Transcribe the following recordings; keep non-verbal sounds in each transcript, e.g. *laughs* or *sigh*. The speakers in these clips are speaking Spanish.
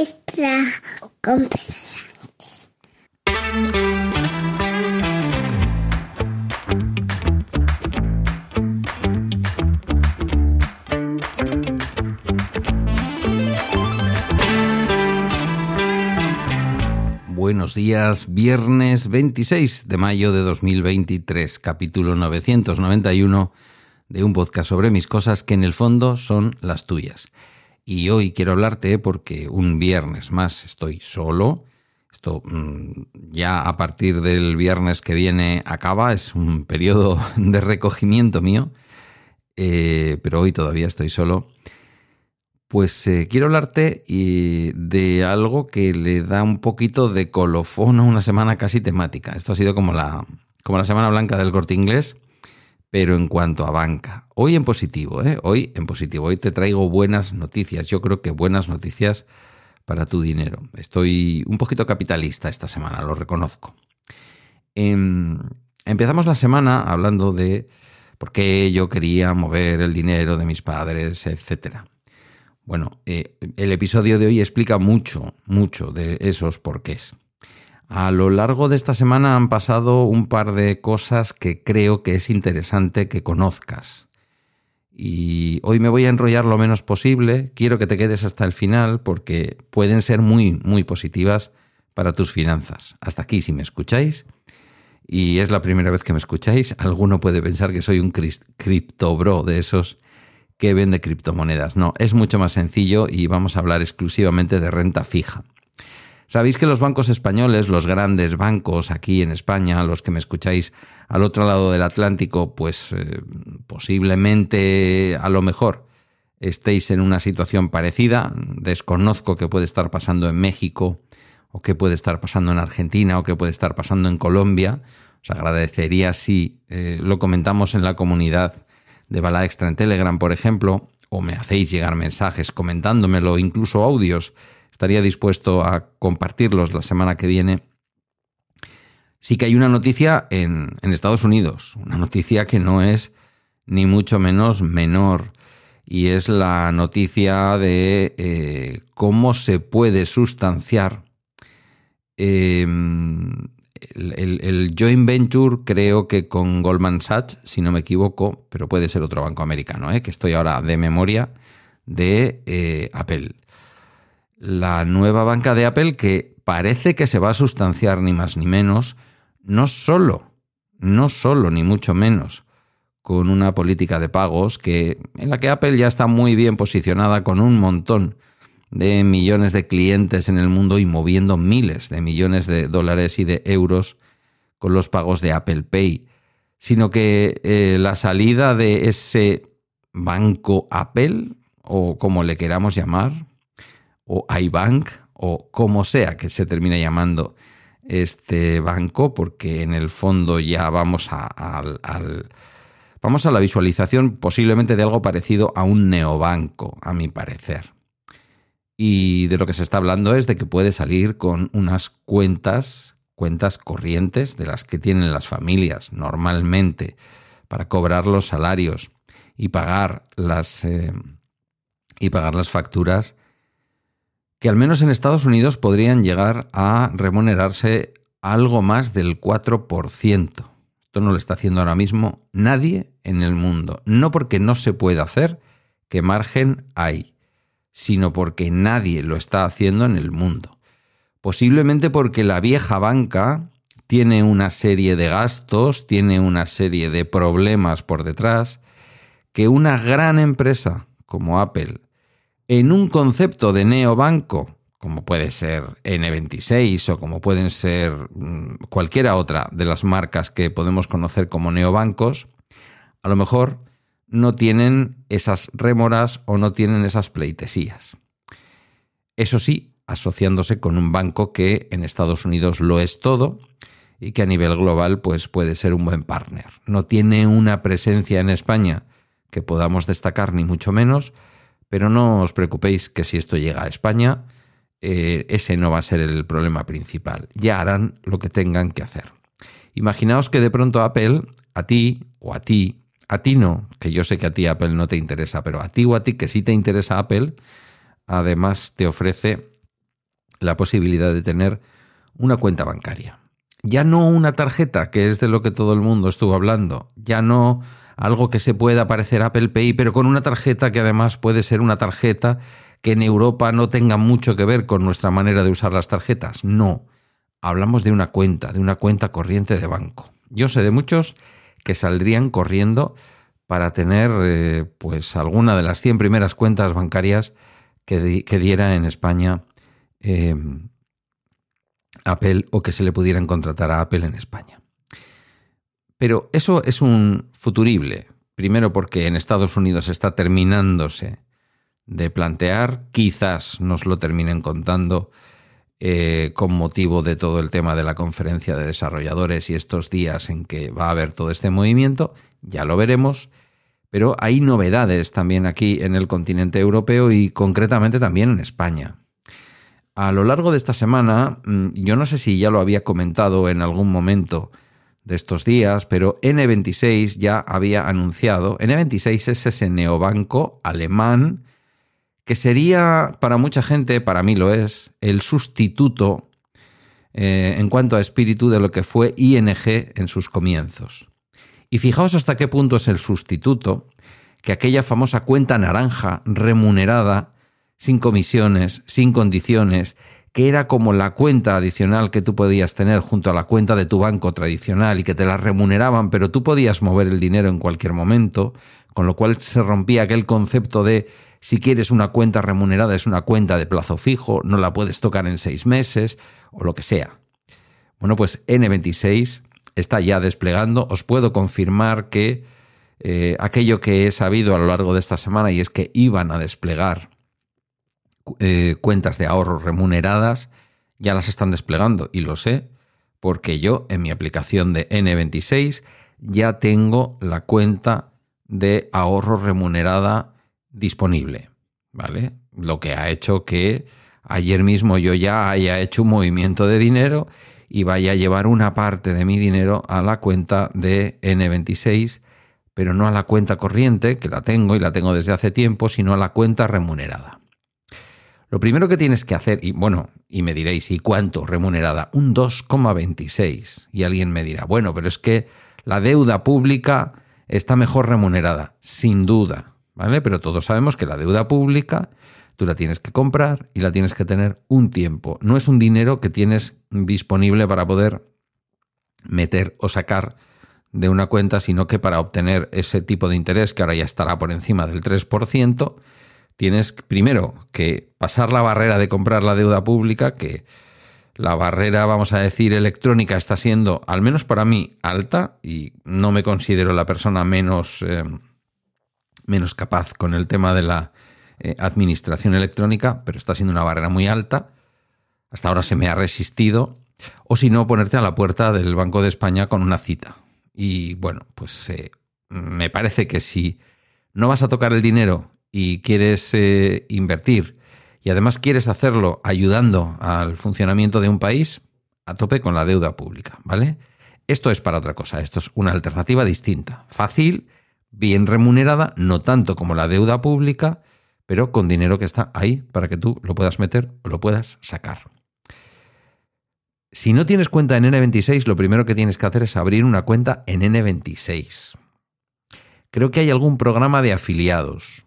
extra Buenos días, viernes 26 de mayo de 2023, capítulo 991 de un podcast sobre mis cosas que en el fondo son las tuyas. Y hoy quiero hablarte porque un viernes más estoy solo. Esto mm, ya a partir del viernes que viene acaba, es un *laughs* periodo de recogimiento mío, eh, pero hoy todavía estoy solo. Pues eh, quiero hablarte de algo que le da un poquito de colofón a una semana casi temática. Esto ha sido como la, como la semana blanca del corte inglés, pero en cuanto a banca. Hoy en positivo, ¿eh? Hoy en positivo. Hoy te traigo buenas noticias. Yo creo que buenas noticias para tu dinero. Estoy un poquito capitalista esta semana, lo reconozco. Em, empezamos la semana hablando de por qué yo quería mover el dinero de mis padres, etc. Bueno, eh, el episodio de hoy explica mucho, mucho de esos porqués. A lo largo de esta semana han pasado un par de cosas que creo que es interesante que conozcas. Y hoy me voy a enrollar lo menos posible, quiero que te quedes hasta el final porque pueden ser muy, muy positivas para tus finanzas. Hasta aquí si me escucháis. Y es la primera vez que me escucháis. Alguno puede pensar que soy un criptobro de esos que vende criptomonedas. No, es mucho más sencillo y vamos a hablar exclusivamente de renta fija. Sabéis que los bancos españoles, los grandes bancos aquí en España, los que me escucháis al otro lado del Atlántico, pues eh, posiblemente a lo mejor estéis en una situación parecida. Desconozco qué puede estar pasando en México o qué puede estar pasando en Argentina o qué puede estar pasando en Colombia. Os agradecería si eh, lo comentamos en la comunidad de Bala Extra en Telegram, por ejemplo, o me hacéis llegar mensajes comentándomelo, incluso audios estaría dispuesto a compartirlos la semana que viene. Sí que hay una noticia en, Estados Unidos, una noticia que no es ni mucho menos menor, y es la noticia de eh, cómo se puede sustanciar em, el, joint venture, creo que con Goldman Sachs, si no me equivoco, pero puede ser otro banco americano, ¿eh? que estoy ahora de memoria, de eh, Apple la nueva banca de Apple que parece que se va a sustanciar ni más ni menos, no solo, no solo ni mucho menos con una política de pagos que en la que Apple ya está muy bien posicionada con un montón de millones de clientes en el mundo y moviendo miles de millones de dólares y de euros con los pagos de Apple Pay, sino que eh, la salida de ese banco Apple, o como le queramos llamar, o iBank o como sea que se termine llamando este banco, porque en el fondo ya vamos a, vamos a la visualización posiblemente de algo parecido a un neobanco, a mi parecer. Y de lo que se está hablando es de que puede salir con unas cuentas, cuentas corrientes de las que tienen las familias normalmente para cobrar los salarios y pagar las, eh, y pagar las facturas que al menos en Estados Unidos podrían llegar a remunerarse algo más del 4%. Esto no lo está haciendo ahora mismo nadie en el mundo. No porque no se pueda hacer, que margen hay, sino porque nadie lo está haciendo en el mundo. Posiblemente porque la vieja banca tiene una serie de gastos, tiene una serie de problemas por detrás, que una gran empresa como Apple en un concepto de neobanco, como puede ser N26 o como pueden ser mm, cualquiera otra de las marcas que podemos conocer como neobancos, a lo mejor no tienen esas rémoras o no tienen esas pleitesías. Eso sí, asociándose con un banco que en Estados Unidos lo es todo y que a nivel global pues puede ser un buen partner. No tiene una presencia en España que podamos destacar ni mucho menos, pero no os preocupéis que si esto llega a España, eh, ese no va a ser el problema principal. Ya harán lo que tengan que hacer. Imaginaos que de pronto Apple, a ti o a ti, a ti no, que yo sé que a ti Apple no te interesa, pero a ti o a ti que sí te interesa Apple, además te ofrece la posibilidad de tener una cuenta bancaria. Ya no una tarjeta, que es de lo que todo el mundo estuvo hablando, ya no algo que se pueda parecer Apple Pay, pero con una tarjeta que además puede ser una tarjeta que en Europa no tenga mucho que ver con nuestra manera de usar las tarjetas. No, hablamos de una cuenta, de una cuenta corriente de banco. Yo sé de muchos que saldrían corriendo para tener eh, pues alguna de las 100 primeras cuentas bancarias que, diera en España eh, Apple o que se le pudieran contratar a Apple en España. Pero eso es un futurible. Primero porque en Estados Unidos está terminándose de plantear, quizás nos lo terminen contando eh, con motivo de todo el tema de la conferencia de desarrolladores y estos días en que va a haber todo este movimiento, ya lo veremos, pero hay novedades también aquí en el continente europeo y concretamente también en España. A lo largo de esta semana, mm, yo no sé si ya lo había comentado en algún momento de estos días, pero N26 ya había anunciado, N26 es ese neobanco alemán que sería para mucha gente, para mí lo es, el sustituto eh, en cuanto a espíritu de lo que fue ING en sus comienzos. Y fijaos hasta qué punto es el sustituto que aquella famosa cuenta naranja remunerada sin comisiones, sin condiciones, que era como la cuenta adicional que tú podías tener junto a la cuenta de tu banco tradicional y que te la remuneraban, pero tú podías mover el dinero en cualquier momento, con lo cual se rompía aquel concepto de si quieres una cuenta remunerada es una cuenta de plazo fijo, no la puedes tocar en seis meses o lo que sea. Bueno, pues N26 está ya desplegando. Os puedo confirmar que eh, aquello que he sabido a lo largo de esta semana y es que iban a desplegar eh, cuentas de ahorro remuneradas ya las están desplegando y lo sé porque yo en mi aplicación de N26 ya tengo la cuenta de ahorro remunerada disponible, ¿vale? Lo que ha hecho que ayer mismo yo ya haya hecho un movimiento de dinero y vaya a llevar una parte de mi dinero a la cuenta de N26, pero no a la cuenta corriente, que la tengo y la tengo desde hace tiempo, sino a la cuenta remunerada. Lo primero que tienes que hacer, y bueno, y me diréis, ¿y cuánto remunerada? Un 2,26. Y alguien me dirá, bueno, pero es que la deuda pública está mejor remunerada, sin duda, ¿vale? Pero todos sabemos que la deuda pública tú la tienes que comprar y la tienes que tener un tiempo. No es un dinero que tienes disponible para poder meter o sacar de una cuenta, sino que para obtener ese tipo de interés, que ahora ya estará por encima del 3%, tienes primero que pasar la barrera de comprar la deuda pública, que la barrera, vamos a decir, electrónica está siendo, al menos para mí, alta y no me considero la persona menos, eh, menos capaz con el tema de la eh, administración electrónica, pero está siendo una barrera muy alta. Hasta ahora se me ha resistido. O si no, ponerte a la puerta del Banco de España con una cita. Y bueno, pues eh, me parece que si no vas a tocar el dinero y quieres eh, invertir y además quieres hacerlo ayudando al funcionamiento de un país, a tope con la deuda pública, ¿vale? Esto es para otra cosa, esto es una alternativa distinta, fácil, bien remunerada, no tanto como la deuda pública, pero con dinero que está ahí para que tú lo puedas meter o lo puedas sacar. Si no tienes cuenta en N26, lo primero que tienes que hacer es abrir una cuenta en N26. Creo que hay algún programa de afiliados.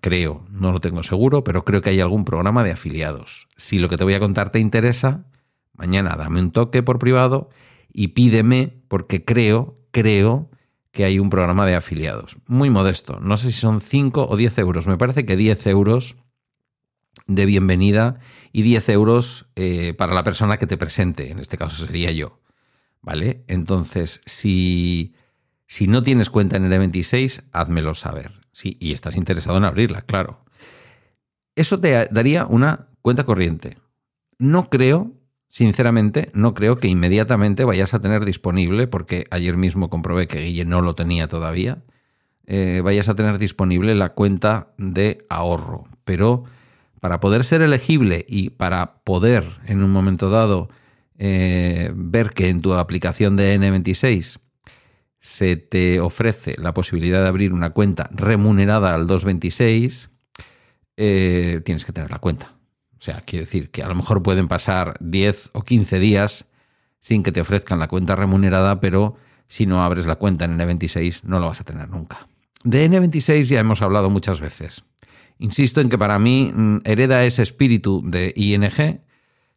Creo, no lo tengo seguro, pero creo que hay algún programa de afiliados. Si lo que te voy a contar te interesa, mañana dame un toque por privado y pídeme porque creo, creo que hay un programa de afiliados. Muy modesto. No sé si son 5 o 10 euros. Me parece que 10 euros de bienvenida y 10 euros eh, para la persona que te presente. En este caso sería yo. ¿Vale? Entonces, si, si no tienes cuenta en el 26, házmelo saber. Sí, y estás interesado en abrirla, claro. Eso te daría una cuenta corriente. No creo, sinceramente, no creo que inmediatamente vayas a tener disponible, porque ayer mismo comprobé que Guille no lo tenía todavía, eh, vayas a tener disponible la cuenta de ahorro. Pero para poder ser elegible y para poder en un momento dado eh, ver que en tu aplicación de N26 se te ofrece la posibilidad de abrir una cuenta remunerada al 226, eh, tienes que tener la cuenta. O sea, quiero decir que a lo mejor pueden pasar 10 o 15 días sin que te ofrezcan la cuenta remunerada, pero si no abres la cuenta en N26 no lo vas a tener nunca. De N26 ya hemos hablado muchas veces. Insisto en que para mí mm, hereda ese espíritu de ING,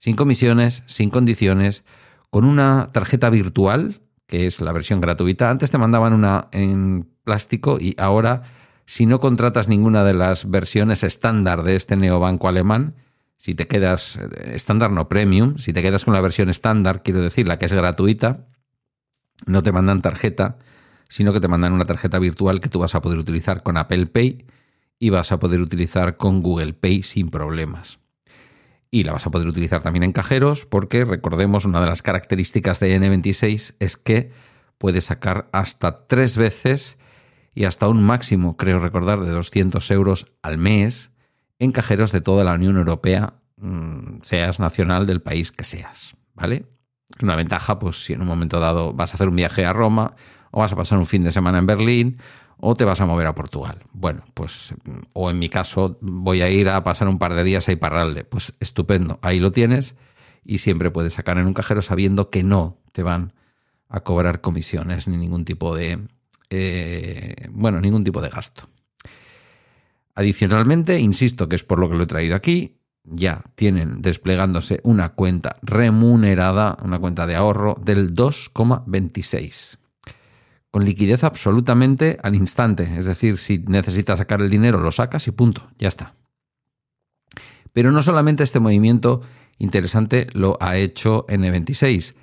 sin comisiones, sin condiciones, con una tarjeta virtual, que es la versión gratuita. Antes te mandaban una en plástico y ahora, si no contratas ninguna de las versiones estándar de este neobanco alemán, si te quedas, eh, estándar no premium, si te quedas con la versión estándar, quiero decir, la que es gratuita, no te mandan tarjeta, sino que te mandan una tarjeta virtual que tú vas a poder utilizar con Apple Pay y vas a poder utilizar con Google Pay sin problemas. Y la vas a poder utilizar también en cajeros porque recordemos una de las características de N26 es que puedes sacar hasta tres veces y hasta un máximo, creo recordar, de 200 euros al mes en cajeros de toda la Unión Europea, mm, seas nacional del país que seas, ¿vale? Una ventaja, pues si en un momento dado vas a hacer un viaje a Roma o vas a pasar un fin de semana en Berlín o te vas a mover a Portugal. Bueno, pues, o en mi caso, voy a ir a pasar un par de días a Iparralde. Pues estupendo, ahí lo tienes y siempre puedes sacar en un cajero sabiendo que no te van a cobrar comisiones ni ningún tipo de, eh, bueno, ningún tipo de gasto. Adicionalmente, insisto que es por lo que lo he traído aquí, ya tienen desplegándose una cuenta remunerada, una cuenta de ahorro del 2,26. Con liquidez absolutamente al instante. Es decir, si necesitas sacar el dinero, lo sacas y punto, ya está. Pero no solamente este movimiento interesante lo ha hecho N26,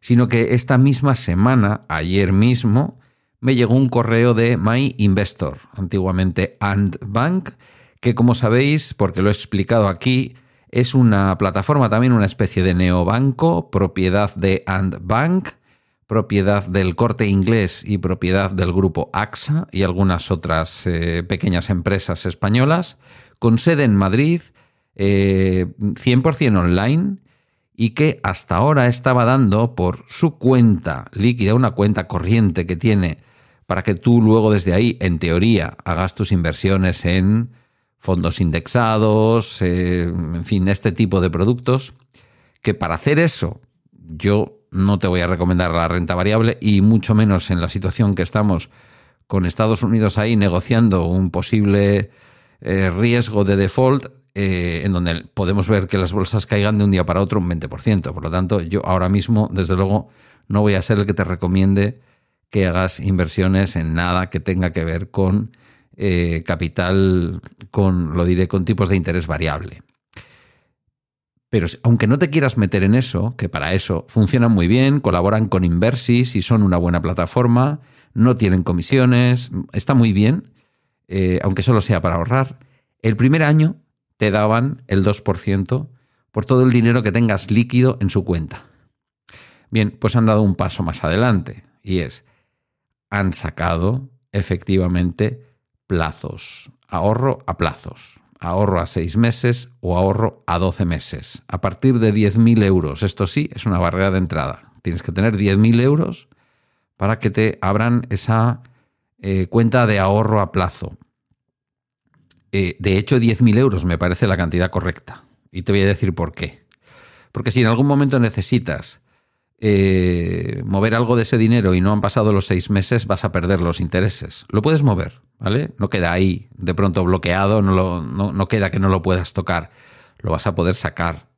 sino que esta misma semana, ayer mismo, me llegó un correo de My Investor, antiguamente Ant Bank, que como sabéis, porque lo he explicado aquí, es una plataforma también, una especie de neobanco, propiedad de Ant Bank, propiedad del corte inglés y propiedad del grupo AXA y algunas otras eh, pequeñas empresas españolas, con sede en Madrid, 100% eh, online y que hasta ahora estaba dando por su cuenta líquida, una cuenta corriente que tiene para que tú luego desde ahí, en teoría, hagas tus inversiones en fondos indexados, eh, en fin, este tipo de productos, que para hacer eso yo no te voy a recomendar la renta variable y mucho menos en la situación que estamos con Estados Unidos ahí negociando un posible eh, riesgo de default eh, en donde podemos ver que las bolsas caigan de un día para otro un 20%. Por lo tanto, yo ahora mismo, desde luego, no voy a ser el que te recomiende que hagas inversiones en nada que tenga que ver con eh, capital, con, lo diré, con tipos de interés variable. Pero aunque no te quieras meter en eso, que para eso funcionan muy bien, colaboran con Inversis y son una buena plataforma, no tienen comisiones, está muy bien, eh, aunque solo sea para ahorrar. El primer año te daban el 2% por todo el dinero que tengas líquido en su cuenta. Bien, pues han dado un paso más adelante y es, han sacado efectivamente plazos, ahorro a plazos, ahorro a seis meses o ahorro a 12 meses, a partir de 10.000 euros. Esto sí, es una barrera de entrada. Tienes que tener 10.000 euros para que te abran esa eh, cuenta de ahorro a plazo. Eh, de hecho, 10.000 euros me parece la cantidad correcta. Y te voy a decir por qué. Porque si en algún momento necesitas eh, mover algo de ese dinero y no han pasado los seis meses, vas a perder los intereses. Lo puedes mover, ¿vale? No queda ahí de pronto bloqueado, no, no, queda que no lo puedas tocar. Lo vas a poder sacar.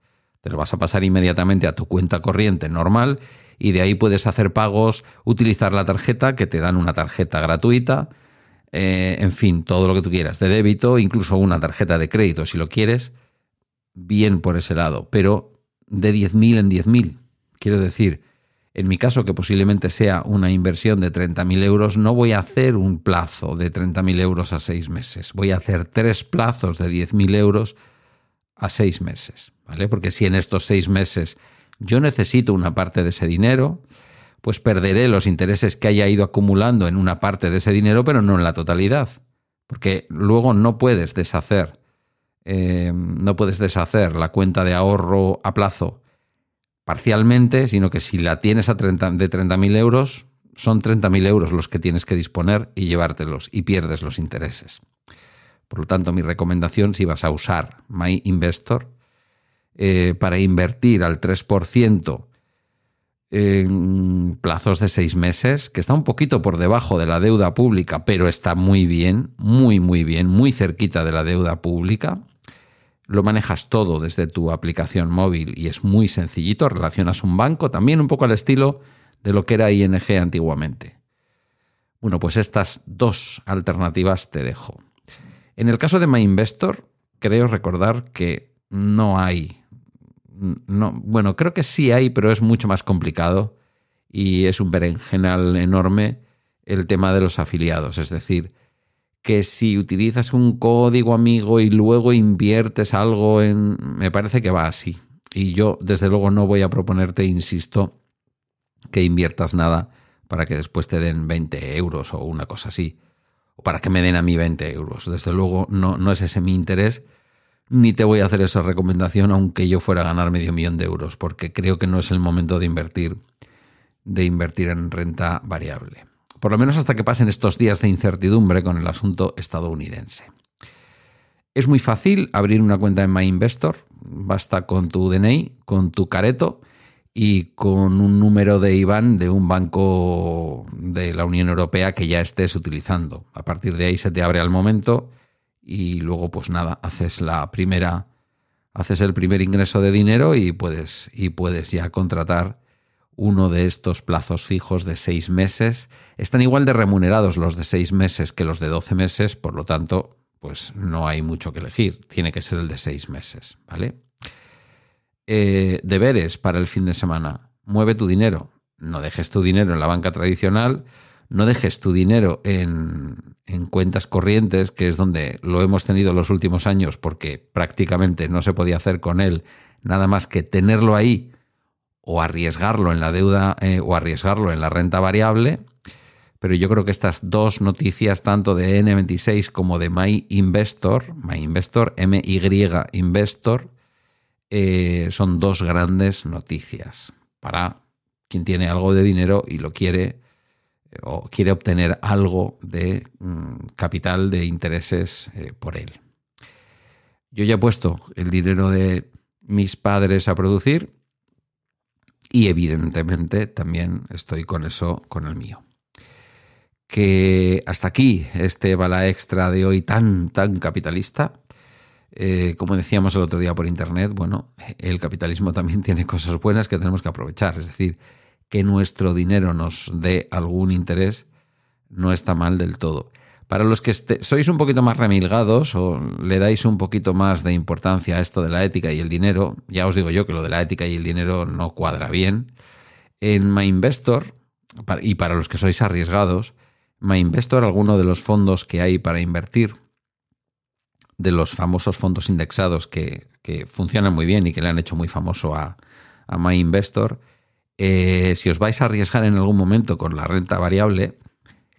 Te lo vas a pasar inmediatamente a tu cuenta corriente normal y de ahí puedes hacer pagos, utilizar la tarjeta, que te dan una tarjeta gratuita, eh, en fin, todo lo que tú quieras, de débito, incluso una tarjeta de crédito si lo quieres, bien por ese lado, pero de 10.000 en 10.000 Quiero decir, en mi caso, que posiblemente sea una inversión de 30.000 euros, no voy a hacer un plazo de 30.000 euros a seis meses. Voy a hacer tres plazos de 10.000 euros a seis meses. ¿vale? Porque si en estos seis meses yo necesito una parte de ese dinero, pues perderé los intereses que haya ido acumulando en una parte de ese dinero, pero no en la totalidad. Porque luego no puedes deshacer, eh, no puedes deshacer la cuenta de ahorro a plazo parcialmente, sino que si la tienes a 30, de 30.000 euros, son 30.000 euros los que tienes que disponer y llevártelos y pierdes los intereses. Por lo tanto, mi recomendación, si vas a usar My Investor, eh, para invertir al 3% en plazos de seis meses, que está un poquito por debajo de la deuda pública, pero está muy bien, muy, muy bien, muy cerquita de la deuda pública. Lo manejas todo desde tu aplicación móvil y es muy sencillito. Relacionas un banco, también un poco al estilo de lo que era ING antiguamente. Bueno, pues estas dos alternativas te dejo. En el caso de MyInvestor, creo recordar que no hay no, bueno, creo que sí hay, pero es mucho más complicado y es un berenjenal enorme el tema de los afiliados. Es decir, que si utilizas un código amigo y luego inviertes algo en... Me parece que va así. Y yo, desde luego, no voy a proponerte, insisto, que inviertas nada para que después te den 20 euros o una cosa así. O para que me den a mí 20 euros. Desde luego, no, no es ese mi interés ni te voy a hacer esa recomendación aunque yo fuera a ganar medio millón de euros, porque creo que no es el momento de invertir, de invertir en renta variable. Por lo menos hasta que pasen estos días de incertidumbre con el asunto estadounidense. Es muy fácil abrir una cuenta en MyInvestor. Basta con tu DNI, con tu careto y con un número de IBAN de un banco de la Unión Europea que ya estés utilizando. A partir de ahí se te abre al momento y luego pues nada, haces la primera, haces el primer ingreso de dinero y puedes, y puedes ya contratar uno de estos plazos fijos de seis meses. Están igual de remunerados los de seis meses que los de doce meses, por lo tanto, pues no hay mucho que elegir. Tiene que ser el de seis meses, ¿vale? Eh, deberes para el fin de semana. Mueve tu dinero. No dejes tu dinero en la banca tradicional no dejes tu dinero en, cuentas corrientes, que es donde lo hemos tenido los últimos años porque prácticamente no se podía hacer con él nada más que tenerlo ahí o arriesgarlo en la deuda eh, o arriesgarlo en la renta variable. Pero yo creo que estas dos noticias, tanto de N26 como de My Investor, My Investor, MY Investor, eh, son dos grandes noticias para quien tiene algo de dinero y lo quiere o quiere obtener algo de mm, capital, de intereses eh, por él. Yo ya he puesto el dinero de mis padres a producir y evidentemente también estoy con eso, con el mío. Que hasta aquí este bala extra de hoy tan, tan capitalista. Eh, como decíamos el otro día por internet, bueno, el capitalismo también tiene cosas buenas que tenemos que aprovechar. Es decir, que nuestro dinero nos dé algún interés no está mal del todo. Para los que sois un poquito más remilgados o le dais un poquito más de importancia a esto de la ética y el dinero, ya os digo yo que lo de la ética y el dinero no cuadra bien. En MyInvestor, y para los que sois arriesgados, MyInvestor, alguno de los fondos que hay para invertir, de los famosos fondos indexados que, funcionan muy bien y que le han hecho muy famoso a, a MyInvestor, eh, si os vais a arriesgar en algún momento con la renta variable,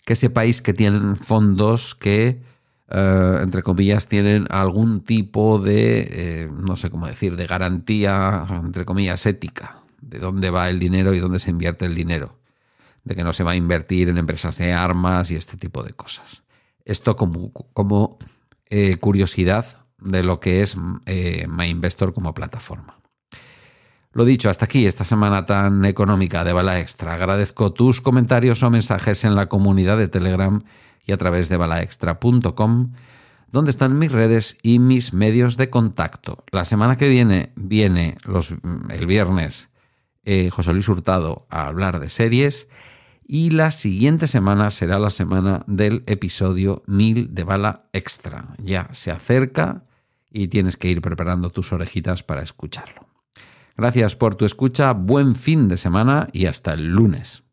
que sepáis que tienen fondos que, eh, entre comillas, tienen algún tipo de, eh, no sé cómo decir, de garantía, entre comillas, ética, de dónde va el dinero y dónde se invierte el dinero, de que no se va a invertir en empresas de armas y este tipo de cosas. Esto como, como curiosidad de lo que es MyInvestor como plataforma. Lo dicho, hasta aquí esta semana tan económica de Bala Extra. Agradezco tus comentarios o mensajes en la comunidad de Telegram y a través de balaextra.com, donde están mis redes y mis medios de contacto. La semana que viene viene los, el viernes eh, José Luis Hurtado a hablar de series y la siguiente semana será la semana del episodio 1000 de Bala Extra. Ya se acerca y tienes que ir preparando tus orejitas para escucharlo. Gracias por tu escucha, buen fin de semana y hasta el lunes.